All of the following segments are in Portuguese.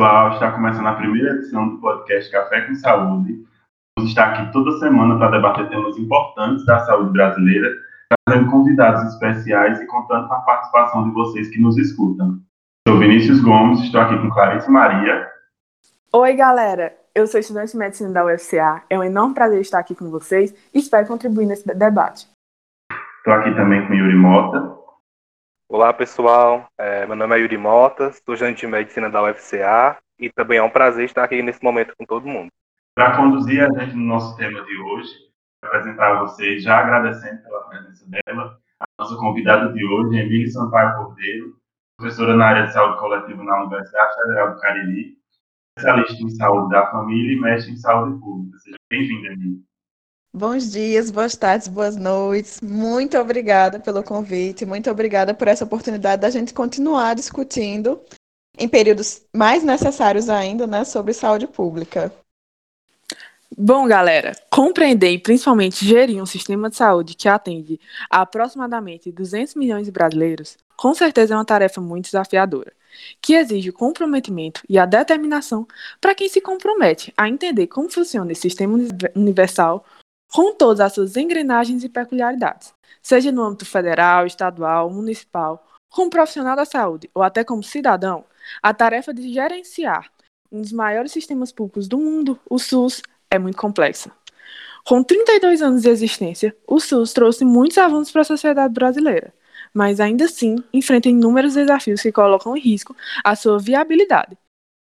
pessoal, está começando a primeira edição do podcast Café com Saúde. Vamos estar aqui toda semana para debater temas importantes da saúde brasileira, trazendo convidados especiais e contando com a participação de vocês que nos escutam. Sou Vinícius Gomes, estou aqui com Clarice Maria. Oi, galera. Eu sou estudante de medicina da UFCA. É um enorme prazer estar aqui com vocês e espero contribuir nesse debate. Estou aqui também com Yuri Mota. Olá, pessoal. É, meu nome é Yuri Mota, sou estudante de medicina da UFCA e também é um prazer estar aqui nesse momento com todo mundo. Para conduzir a gente no nosso tema de hoje, apresentar a vocês, já agradecendo pela presença dela, a nossa convidada de hoje, Emília Sampaio Cordeiro, professora na área de saúde coletiva na Universidade Federal do Cariri, especialista em saúde da família e mestre em saúde pública. Seja bem-vinda, Emília. Bons dias, boas tardes, boas noites. Muito obrigada pelo convite, muito obrigada por essa oportunidade da gente continuar discutindo em períodos mais necessários ainda, né, sobre saúde pública. Bom, galera, compreender e principalmente gerir um sistema de saúde que atende a aproximadamente 200 milhões de brasileiros, com certeza é uma tarefa muito desafiadora, que exige o comprometimento e a determinação para quem se compromete a entender como funciona esse sistema universal com todas as suas engrenagens e peculiaridades, seja no âmbito federal, estadual, municipal, como profissional da saúde ou até como cidadão, a tarefa de gerenciar um dos maiores sistemas públicos do mundo, o SUS, é muito complexa. Com 32 anos de existência, o SUS trouxe muitos avanços para a sociedade brasileira, mas ainda assim enfrenta inúmeros desafios que colocam em risco a sua viabilidade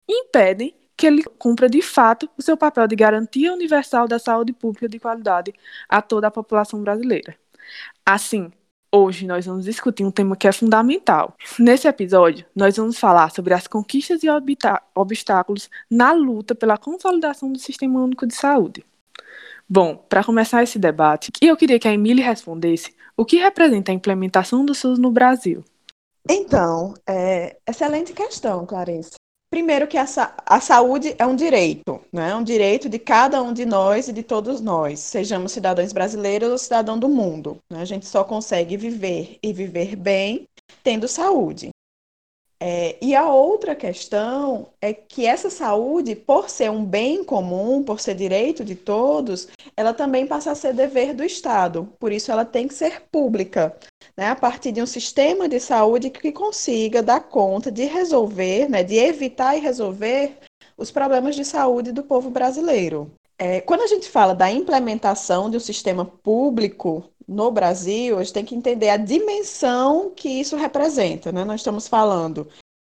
e impedem que ele cumpra de fato o seu papel de garantia universal da saúde pública de qualidade a toda a população brasileira. Assim, hoje nós vamos discutir um tema que é fundamental. Nesse episódio, nós vamos falar sobre as conquistas e obstáculos na luta pela consolidação do Sistema Único de Saúde. Bom, para começar esse debate, eu queria que a Emília respondesse o que representa a implementação do SUS no Brasil. Então, é, excelente questão, Clarice. Primeiro que a, a saúde é um direito, né? É um direito de cada um de nós e de todos nós, sejamos cidadãos brasileiros ou cidadão do mundo. Né? A gente só consegue viver e viver bem tendo saúde. É, e a outra questão é que essa saúde, por ser um bem comum, por ser direito de todos, ela também passa a ser dever do Estado. Por isso, ela tem que ser pública, né, a partir de um sistema de saúde que consiga dar conta de resolver, né, de evitar e resolver os problemas de saúde do povo brasileiro. É, quando a gente fala da implementação de um sistema público no Brasil, a gente tem que entender a dimensão que isso representa. Né? Nós estamos falando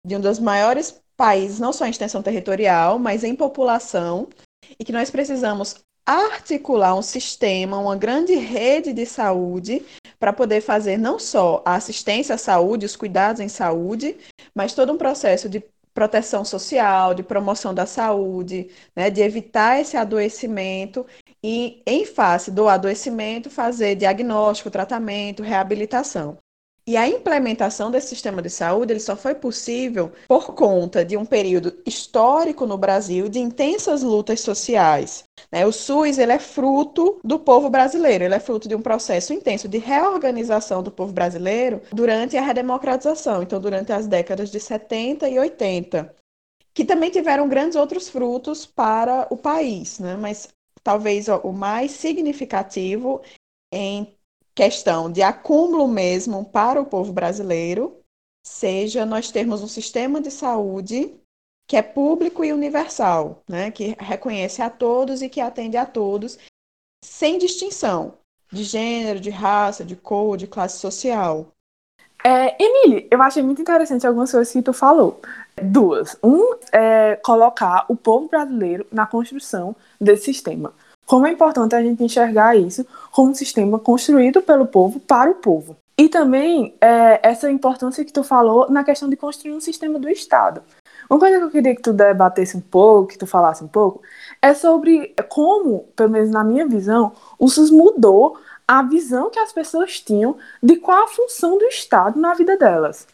de um dos maiores países, não só em extensão territorial, mas em população, e que nós precisamos articular um sistema, uma grande rede de saúde para poder fazer não só a assistência à saúde, os cuidados em saúde, mas todo um processo de proteção social, de promoção da saúde, né, de evitar esse adoecimento e, em face do adoecimento, fazer diagnóstico, tratamento, reabilitação. E a implementação desse sistema de saúde ele só foi possível por conta de um período histórico no Brasil de intensas lutas sociais. Né? O SUS ele é fruto do povo brasileiro, ele é fruto de um processo intenso de reorganização do povo brasileiro durante a redemocratização, então durante as décadas de 70 e 80 que também tiveram grandes outros frutos para o país, né? mas talvez o mais significativo em questão de acúmulo mesmo para o povo brasileiro seja nós termos um sistema de saúde que é público e universal, né? que reconhece a todos e que atende a todos, sem distinção de gênero, de raça, de cor, de classe social. É, Emily, eu achei muito interessante algumas coisas que tu falou. Duas. Um é colocar o povo brasileiro na construção desse sistema. Como é importante a gente enxergar isso como um sistema construído pelo povo para o povo. E também é, essa importância que tu falou na questão de construir um sistema do Estado. Uma coisa que eu queria que tu debatesse um pouco, que tu falasse um pouco, é sobre como, pelo menos na minha visão, o SUS mudou a visão que as pessoas tinham de qual a função do Estado na vida delas.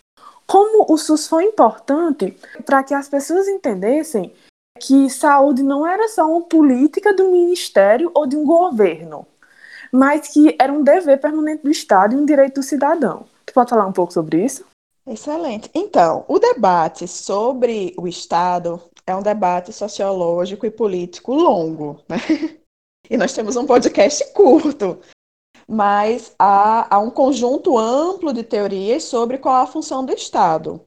Como o SUS foi importante para que as pessoas entendessem que saúde não era só uma política do ministério ou de um governo, mas que era um dever permanente do Estado e um direito do cidadão. Tu pode falar um pouco sobre isso? Excelente. Então, o debate sobre o Estado é um debate sociológico e político longo, né? E nós temos um podcast curto, mas há, há um conjunto amplo de teorias sobre qual a função do Estado.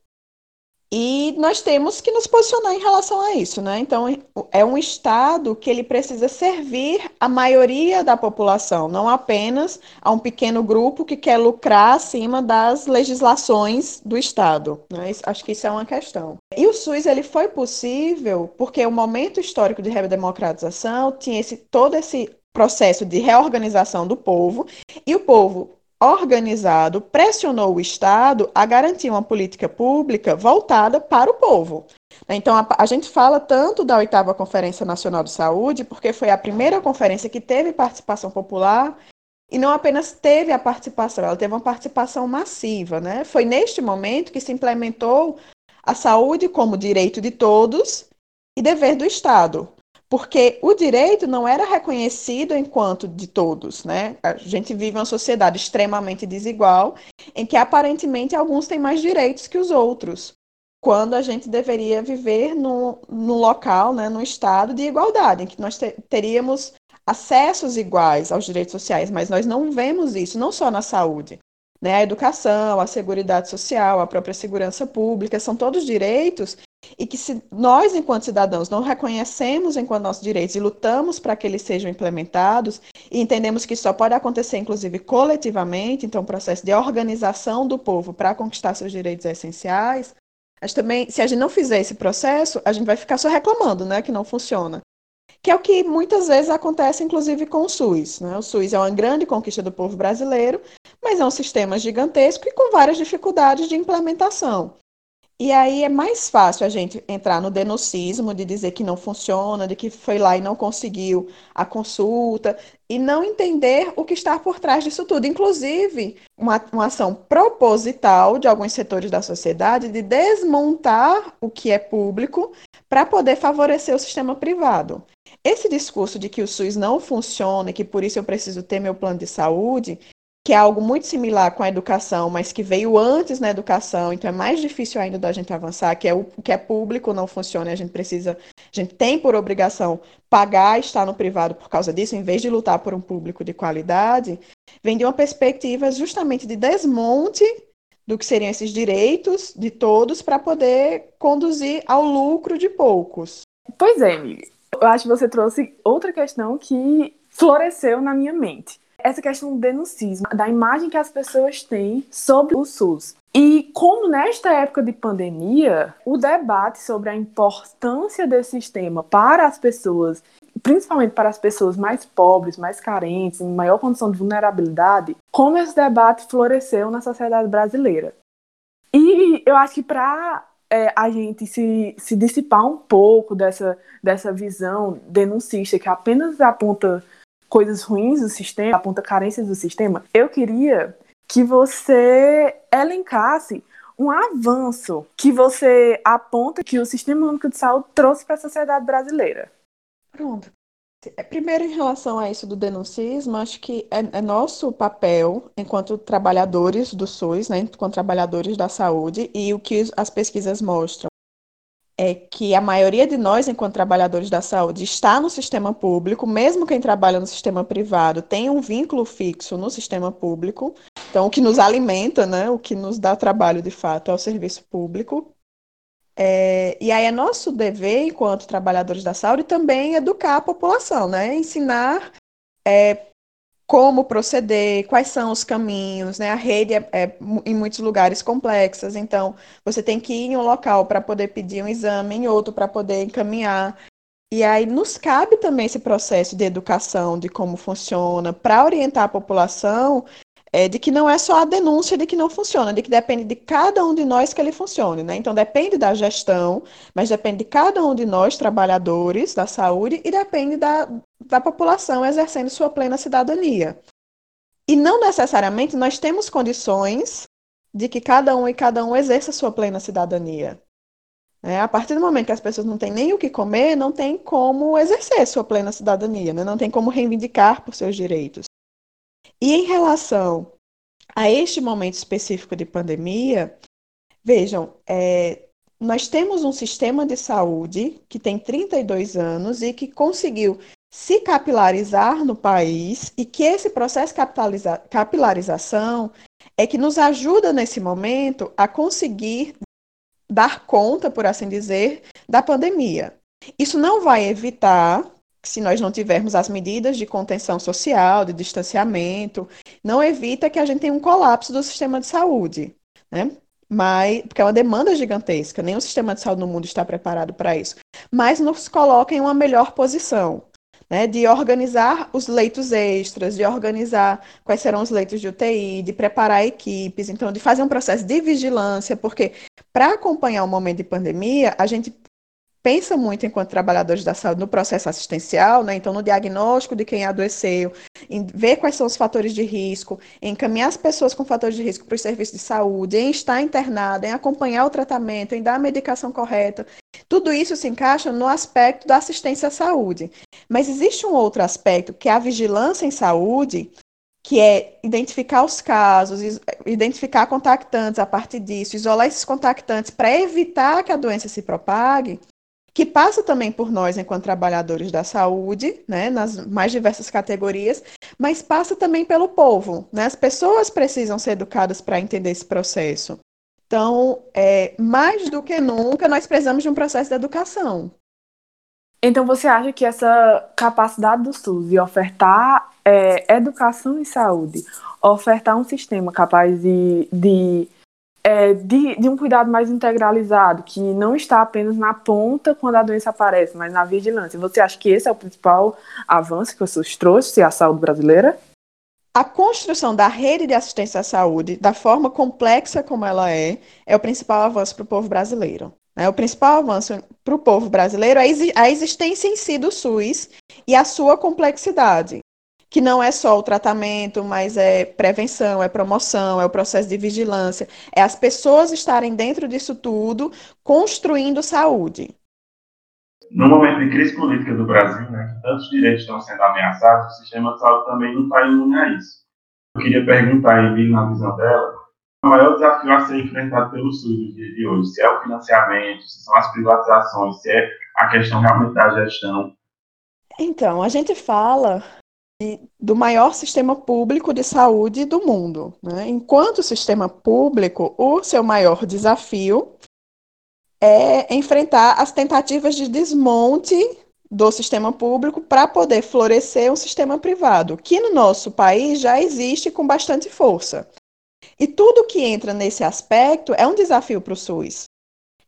E nós temos que nos posicionar em relação a isso, né? Então, é um Estado que ele precisa servir a maioria da população, não apenas a um pequeno grupo que quer lucrar acima das legislações do Estado. Né? Acho que isso é uma questão. E o SUS ele foi possível porque o momento histórico de redemocratização tinha esse, todo esse processo de reorganização do povo e o povo organizado pressionou o Estado a garantir uma política pública voltada para o povo. Então, a, a, gente fala tanto da oitava Conferência Nacional de Saúde, porque foi a primeira conferência que teve participação popular, e não apenas teve a participação, ela teve uma participação massiva. Né? Foi neste momento que se implementou a saúde como direito de todos e dever do Estado porque o direito não era reconhecido enquanto de todos, né? A gente vive uma sociedade extremamente desigual, em que aparentemente alguns têm mais direitos que os outros, quando a gente deveria viver no, no local, né, no estado de igualdade, em que nós te, teríamos acessos iguais aos direitos sociais, mas nós não vemos isso, não só na saúde. Né? A educação, a segurança social, a própria segurança pública, são todos direitos e que se nós, enquanto cidadãos, não reconhecemos enquanto nossos direitos e lutamos para que eles sejam implementados, e entendemos que isso só pode acontecer, inclusive, coletivamente, então, um processo de organização do povo para conquistar seus direitos essenciais, mas também, se a gente não fizer esse processo, a gente vai ficar só reclamando, né, que não funciona. Que é o que muitas vezes acontece, inclusive, com o SUS. Né? O SUS é uma grande conquista do povo brasileiro, mas é um sistema gigantesco e com várias dificuldades de implementação. E aí é mais fácil a gente entrar no denocismo de dizer que não funciona, de que foi lá e não conseguiu a consulta, e não entender o que está por trás disso tudo. Inclusive, uma, uma ação proposital de alguns setores da sociedade de desmontar o que é público para poder favorecer o sistema privado. Esse discurso de que o SUS não funciona e que por isso eu preciso ter meu plano de saúde, que é algo muito similar com a educação, mas que veio antes na educação, então é mais difícil ainda da gente avançar, que é o que é público não funciona, a gente precisa, a gente tem por obrigação pagar estar no privado por causa disso, em vez de lutar por um público de qualidade, vem de uma perspectiva justamente de desmonte do que seriam esses direitos de todos para poder conduzir ao lucro de poucos. Pois é, Emily. Eu acho que você trouxe outra questão que floresceu na minha mente essa questão do denuncismo, da imagem que as pessoas têm sobre o SUS. E como nesta época de pandemia, o debate sobre a importância desse sistema para as pessoas, principalmente para as pessoas mais pobres, mais carentes, em maior condição de vulnerabilidade, como esse debate floresceu na sociedade brasileira. E eu acho que para é, a gente se, se dissipar um pouco dessa, dessa visão denuncista que apenas aponta coisas ruins do sistema, aponta carências do sistema, eu queria que você elencasse um avanço que você aponta que o Sistema Único de Saúde trouxe para a sociedade brasileira. Pronto. É, primeiro, em relação a isso do denuncismo, acho que é, é, nosso papel, enquanto trabalhadores do SUS, né, enquanto trabalhadores da saúde, e o que as pesquisas mostram é que a maioria de nós, enquanto trabalhadores da saúde, está no sistema público, mesmo quem trabalha no sistema privado tem um vínculo fixo no sistema público. Então, o que nos alimenta, né, o que nos dá trabalho de fato é o serviço público. É, e aí é nosso dever, enquanto trabalhadores da saúde, também educar a população, né, ensinar é, como proceder, quais são os caminhos, né? A rede é, é em muitos lugares complexas, então você tem que ir em um local para poder pedir um exame, em outro para poder encaminhar. E aí nos cabe também esse processo de educação, de como funciona, para orientar a população é, de que não é só a denúncia de que não funciona, de que depende de cada um de nós que ele funcione, né? Então depende da gestão, mas depende de cada um de nós, trabalhadores da saúde, e depende da, da população exercendo sua plena cidadania. E não necessariamente nós temos condições de que cada um e cada um exerça sua plena cidadania. É, a partir do momento que as pessoas não têm nem o que comer, não tem como exercer sua plena cidadania, né? não tem como reivindicar por seus direitos. E em relação a este momento específico de pandemia, vejam, é, nós temos um sistema de saúde que tem 32 anos e que conseguiu se capilarizar no país e que esse processo de capilarização é que nos ajuda nesse momento a conseguir dar conta, por assim dizer, da pandemia. Isso não vai evitar, se nós não tivermos as medidas de contenção social, de distanciamento, não evita que a gente tenha um colapso do sistema de saúde, né? Mas, porque é uma demanda gigantesca, o sistema de saúde no mundo está preparado para isso. Mas nos coloca em uma melhor posição né, de organizar os leitos extras, de organizar quais serão os leitos de UTI, de preparar equipes, então de fazer um processo de vigilância, porque para acompanhar o momento de pandemia, a gente pensa muito enquanto trabalhadores da saúde no processo assistencial, né? então no diagnóstico de quem adoeceu, em ver quais são os fatores de risco, em encaminhar as pessoas com fatores de risco para os serviços de saúde, em estar internado, em acompanhar o tratamento, em dar a medicação correta. Tudo isso se encaixa no aspecto da assistência à saúde. Mas existe um outro aspecto, que é a vigilância em saúde, que é identificar os casos, identificar contactantes a partir disso, isolar esses contactantes para evitar que a doença se propague, que passa também por nós enquanto trabalhadores da saúde, né, nas mais diversas categorias, mas passa também pelo povo. Né? As pessoas precisam ser educadas para entender esse processo. Então, é, mais do que nunca, nós precisamos de um processo de educação. Então, você acha que essa capacidade do SUS de ofertar é, educação e saúde, ofertar um sistema capaz de, de é, de, de, um cuidado mais integralizado, que não está apenas na ponta quando a doença aparece, mas na vigilância. Você acha que esse é o principal avanço que SUS trouxe à saúde brasileira? A construção da rede de assistência à saúde, da forma complexa como ela é, é o principal avanço para o povo brasileiro. É, o principal avanço para o povo brasileiro é a existência em si do SUS e a sua complexidade que não é só o tratamento, mas é prevenção, é promoção, é o processo de vigilância, é as pessoas estarem dentro disso tudo, construindo saúde. No momento de crise política do Brasil, né, que tantos direitos estão sendo ameaçados, o sistema de saúde também não está imune a isso. Eu queria perguntar a Emília, na visão dela, o maior desafio a ser enfrentado pelo SUS no dia de hoje, se é o financiamento, se são as privatizações, se é a questão realmente da gestão. Então, a gente fala do maior sistema público de saúde do mundo. Né? Enquanto sistema público, o seu maior desafio é enfrentar as tentativas de desmonte do sistema público para poder florescer um sistema privado, que no nosso país já existe com bastante força. E tudo que entra nesse aspecto é um desafio para o SUS.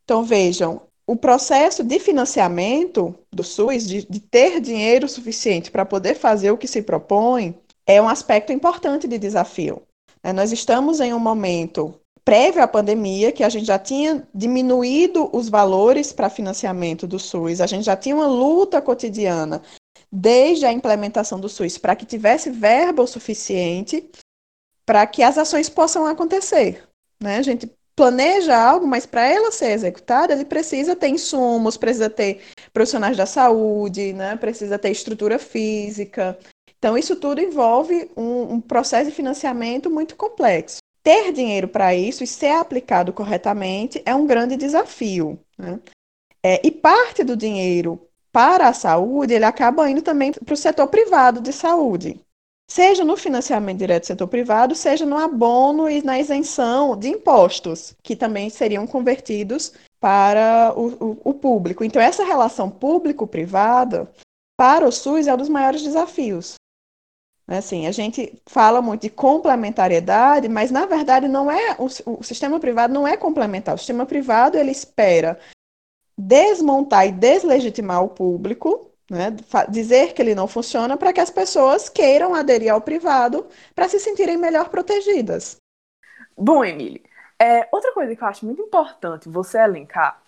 Então, vejam, o processo de financiamento do SUS, de, de ter dinheiro suficiente para poder fazer o que se propõe, é um aspecto importante de desafio. É, nós estamos em um momento prévio à pandemia, que a gente já tinha diminuído os valores para financiamento do SUS, a gente já tinha uma luta cotidiana desde a implementação do SUS para que tivesse verba o suficiente para que as ações possam acontecer. Né? A gente planeja algo, mas para ela ser executada, ele precisa ter insumos, precisa ter profissionais da saúde, né? precisa ter estrutura física. Então, isso tudo envolve um, um processo de financiamento muito complexo. Ter dinheiro para isso e ser aplicado corretamente é um grande desafio. Né? É, e parte do dinheiro para a saúde, ele acaba indo também para o setor privado de saúde seja no financiamento direto do setor privado, seja no abono e na isenção de impostos, que também seriam convertidos para o, o, o público. Então, essa relação público-privada, para o SUS, é um dos maiores desafios. Assim, a gente fala muito de complementariedade, mas na verdade não é o, o sistema privado não é complementar. O sistema privado ele espera desmontar e deslegitimar o público né? Dizer que ele não funciona para que as pessoas queiram aderir ao privado para se sentirem melhor protegidas. Bom, Emília, é, outra coisa que eu acho muito importante você elencar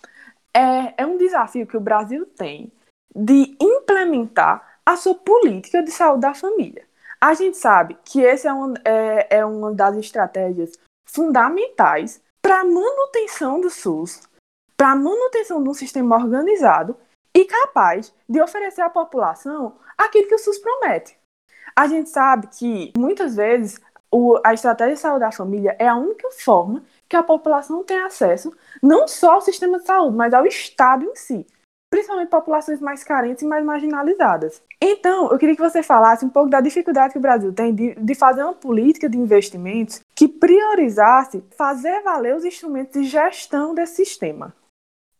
é, é um desafio que o Brasil tem de implementar a sua política de saúde da família. A gente sabe que essa é, uma, é, é uma das estratégias fundamentais para a manutenção do SUS, para a manutenção de um sistema organizado e capaz de oferecer à população aquilo que o SUS promete. A gente sabe que muitas vezes o, a estratégia de saúde da família é a única forma que a população tenha acesso não só ao sistema de saúde, mas ao Estado em si, principalmente populações mais carentes e mais marginalizadas. Então, eu queria que você falasse um pouco da dificuldade que o Brasil tem de, de fazer uma política de investimentos que priorizasse fazer valer os instrumentos de gestão desse sistema.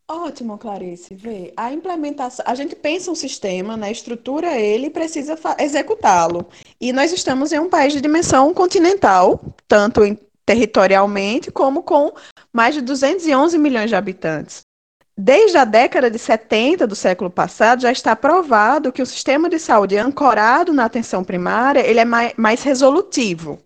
Ótimo, Clarice. Vê, a implementação, a gente pensa um sistema, né, estrutura ele e precisa executá-lo. E nós estamos em um país de dimensão continental, tanto em, territorialmente como com mais de 211 milhões de habitantes. Desde a década de 70 do século passado, já está provado que o sistema de saúde ancorado na atenção primária ele é mais, mais resolutivo.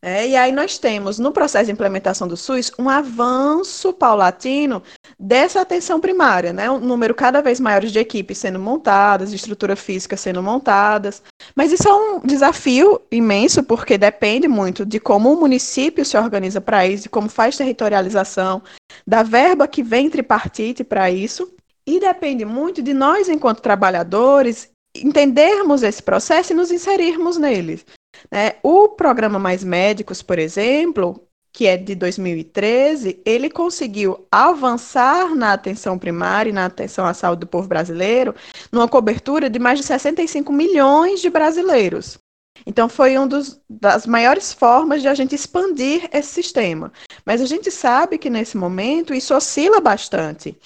É, e aí nós temos, no processo de implementação do SUS, um avanço paulatino dessa atenção primária, né? Um número cada vez maior de equipes sendo montadas, de estrutura física sendo montadas. Mas isso é um desafio imenso, porque depende muito de como o município se organiza para isso, de como faz territorialização, da verba que vem tripartite para isso. E depende muito de nós, enquanto trabalhadores, entendermos esse processo e nos inserirmos nele. Né? O programa Mais Médicos, por exemplo, que é de 2013, ele conseguiu avançar na atenção primária e na atenção à saúde do povo brasileiro, numa cobertura de mais de 65 milhões de brasileiros. Então, foi uma das maiores formas de a gente expandir esse sistema. Mas a gente sabe que, nesse momento, isso oscila bastante.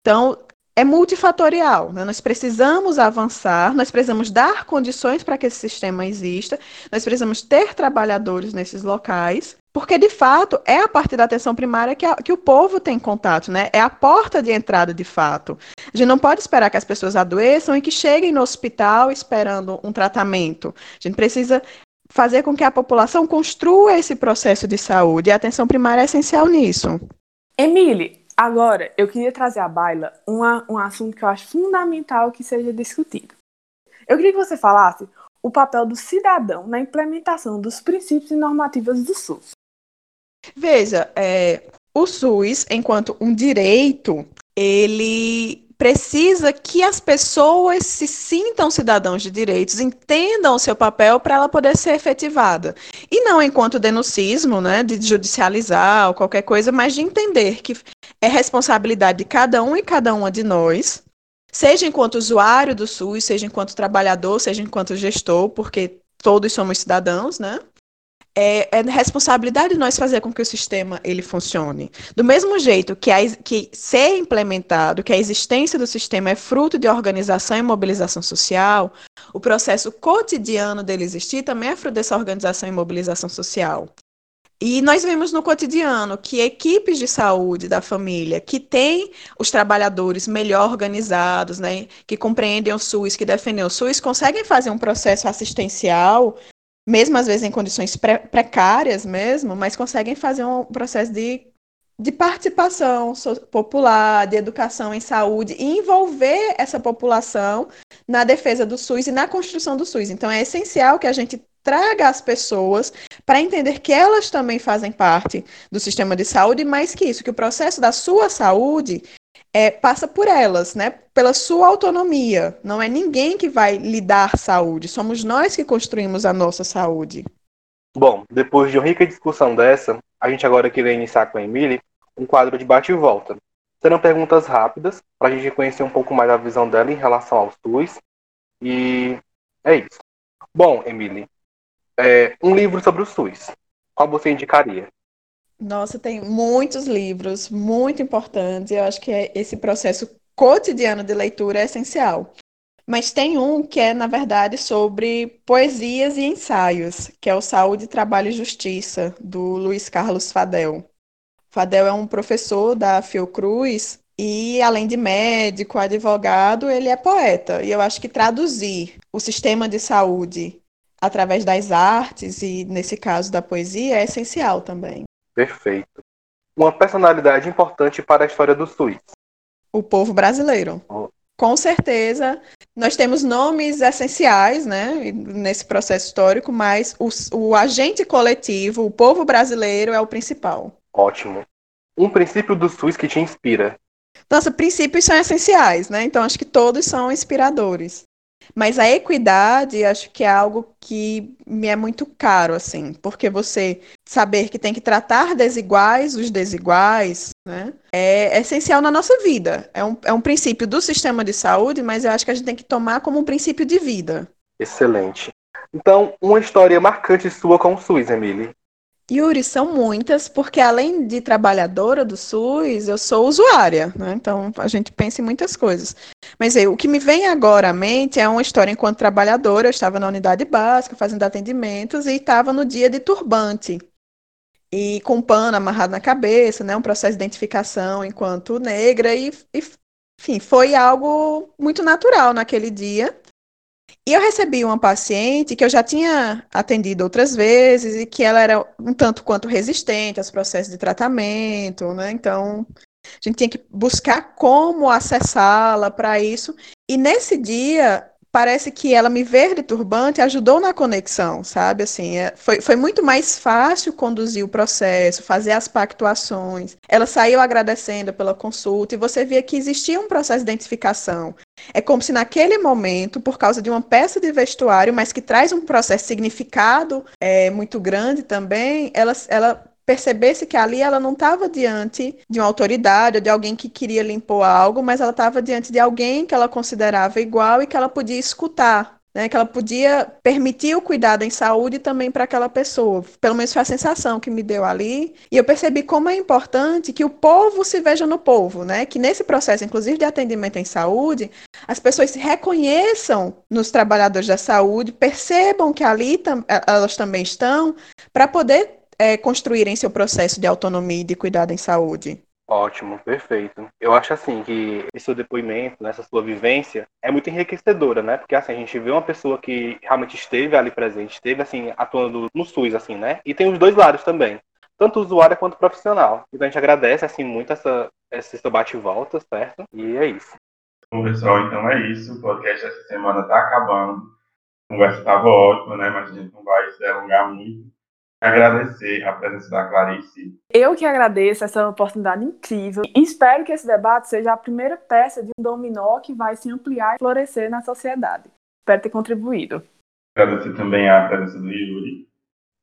Então, é multifatorial. Né? Nós precisamos avançar, nós precisamos dar condições para que esse sistema exista, nós precisamos ter trabalhadores nesses locais, porque de fato é a partir da atenção primária que, a, que o povo tem contato, né? É a porta de entrada de fato. A gente não pode esperar que as pessoas adoeçam e que cheguem no hospital esperando um tratamento. A gente precisa fazer com que a população construa esse processo de saúde. E a atenção primária é essencial nisso. Emile, Agora, eu queria trazer à baila uma, um assunto que eu acho fundamental que seja discutido. Eu queria que você falasse o papel do cidadão na implementação dos princípios e normativas do SUS. Veja, é, o SUS, enquanto um direito, ele precisa que as pessoas se sintam cidadãos de direitos, entendam o seu papel para ela poder ser efetivada. E não enquanto denuncismo, né, de judicializar ou qualquer coisa, mas de entender que é responsabilidade de cada um e cada uma de nós, seja enquanto usuário do SUS, seja enquanto trabalhador, seja enquanto gestor, porque todos somos cidadãos, né? É, é responsabilidade de nós fazer com que o sistema ele funcione. Do mesmo jeito que, a, que ser implementado, que a existência do sistema é fruto de organização e mobilização social, o processo cotidiano dele existir também é fruto dessa organização e mobilização social. E nós vemos no cotidiano que equipes de saúde da família que têm os trabalhadores melhor organizados, né, que compreendem o SUS, que defendem o SUS, conseguem fazer um processo assistencial mesmo às vezes em condições precárias mesmo, mas conseguem fazer um processo de, de participação popular, de educação em saúde, e envolver essa população na defesa do SUS e na construção do SUS. Então é essencial que a gente traga as pessoas para entender que elas também fazem parte do sistema de saúde, mais que isso, que o processo da sua saúde é, passa por elas, né? Pela sua autonomia. Não é ninguém que vai lhe dar saúde, somos nós que construímos a nossa saúde. Bom, depois de uma rica discussão dessa, a gente agora queria iniciar com a Emily um quadro de bate e volta. Serão perguntas rápidas para a gente conhecer um pouco mais a visão dela em relação ao SUS. E é isso. Bom, Emily, é, um livro sobre o SUS. Qual você indicaria? Nossa, tem muitos livros muito importantes. Eu acho que é esse processo cotidiano de leitura é essencial. Mas tem um que é, na verdade, sobre poesias e ensaios, que é o Saúde, Trabalho e Justiça, do Luiz Carlos Fadel. Fadel é um professor da Fiocruz e, além de médico, advogado, ele é poeta. E eu acho que traduzir o sistema de saúde através das artes, e nesse caso da poesia, é essencial também. Perfeito. Uma personalidade importante para a história do SUS. O povo brasileiro. Oh. Com certeza, nós temos nomes essenciais né, nesse processo histórico, mas o, o agente coletivo, o povo brasileiro, é o principal. Ótimo. Um princípio do SUS que te inspira. Nossa, princípios são essenciais, né? Então acho que todos são inspiradores. Mas a equidade, acho que é algo que me é muito caro, assim, porque você saber que tem que tratar desiguais os desiguais, né, é essencial na nossa vida. É um, é um princípio do sistema de saúde, mas eu acho que a gente tem que tomar como um princípio de vida. Excelente. Então, uma história marcante sua com o SUS, Emily. Yuri, são muitas, porque além de trabalhadora do SUS, eu sou usuária, né? Então a gente pensa em muitas coisas. Mas aí, o que me vem agora à mente é uma história enquanto trabalhadora. Eu estava na unidade básica fazendo atendimentos e estava no dia de turbante. E com pano amarrado na cabeça, né? Um processo de identificação enquanto negra, e, e enfim, foi algo muito natural naquele dia. E eu recebi uma paciente que eu já tinha atendido outras vezes e que ela era um tanto quanto resistente aos processos de tratamento, né? Então, a gente tinha que buscar como acessá-la para isso. E nesse dia, parece que ela me ver de turbante ajudou na conexão, sabe? Assim, é, foi, foi muito mais fácil conduzir o processo, fazer as pactuações. Ela saiu agradecendo pela consulta e você via que existia um processo de identificação. É como se naquele momento, por causa de uma peça de vestuário, mas que traz um processo significado é, muito grande também, ela, ela percebesse que ali ela não estava diante de uma autoridade ou de alguém que queria lhe impor algo, mas ela estava diante de alguém que ela considerava igual e que ela podia escutar. Né, que ela podia permitir o cuidado em saúde também para aquela pessoa. Pelo menos foi a sensação que me deu ali. E eu percebi como é importante que o povo se veja no povo, né? Que nesse processo, inclusive de atendimento em saúde, as pessoas se reconheçam nos trabalhadores da saúde, percebam que ali tam elas também estão, para poder é, construírem seu processo de autonomia e de cuidado em saúde? Ótimo, perfeito. Eu acho assim que esse seu depoimento, essa sua vivência é muito enriquecedora, né? Porque assim, a gente vê uma pessoa que realmente esteve ali presente, esteve assim atuando no SUS assim, né? E tem os dois lados também, tanto usuário quanto profissional. Então a gente agradece assim muito essa esse seu bate volta, certo? E é isso. Bom, pessoal, então é isso. O podcast essa semana tá acabando. A conversa estava ótima, né? Mas a gente não vai se delongar muito agradecer a presença da Clarice. Eu que agradeço essa oportunidade incrível e espero que esse debate seja a primeira peça de um dominó que vai se ampliar e florescer na sociedade. Espero ter contribuído. Agradecer também a presença do Yuri.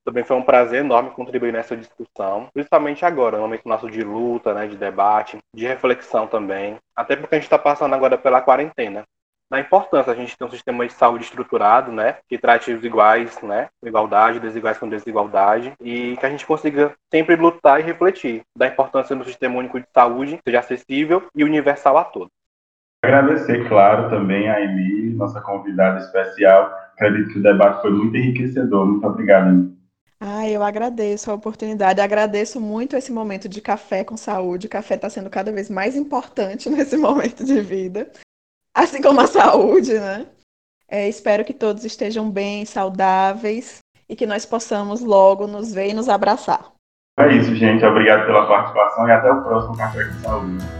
Também foi um prazer enorme contribuir nessa discussão, principalmente agora, no momento nosso de luta, né, de debate, de reflexão também, até porque a gente está passando agora pela quarentena da importância a gente ter um sistema de saúde estruturado, né, que trate os iguais, né, com igualdade, desiguais com desigualdade, e que a gente consiga sempre lutar e refletir da importância do sistema único de saúde, seja acessível e universal a todos. Agradecer, claro, também a Emily, nossa convidada especial. Acredito que o debate foi muito enriquecedor. Muito obrigado, Emily. Ah, eu agradeço a oportunidade, agradeço muito esse momento de café com saúde. O café está sendo cada vez mais importante nesse momento de vida assim como a saúde, né? É, espero que todos estejam bem, saudáveis e que nós possamos logo nos ver e nos abraçar. É isso, gente. Obrigado pela participação e até o próximo Café com Saúde.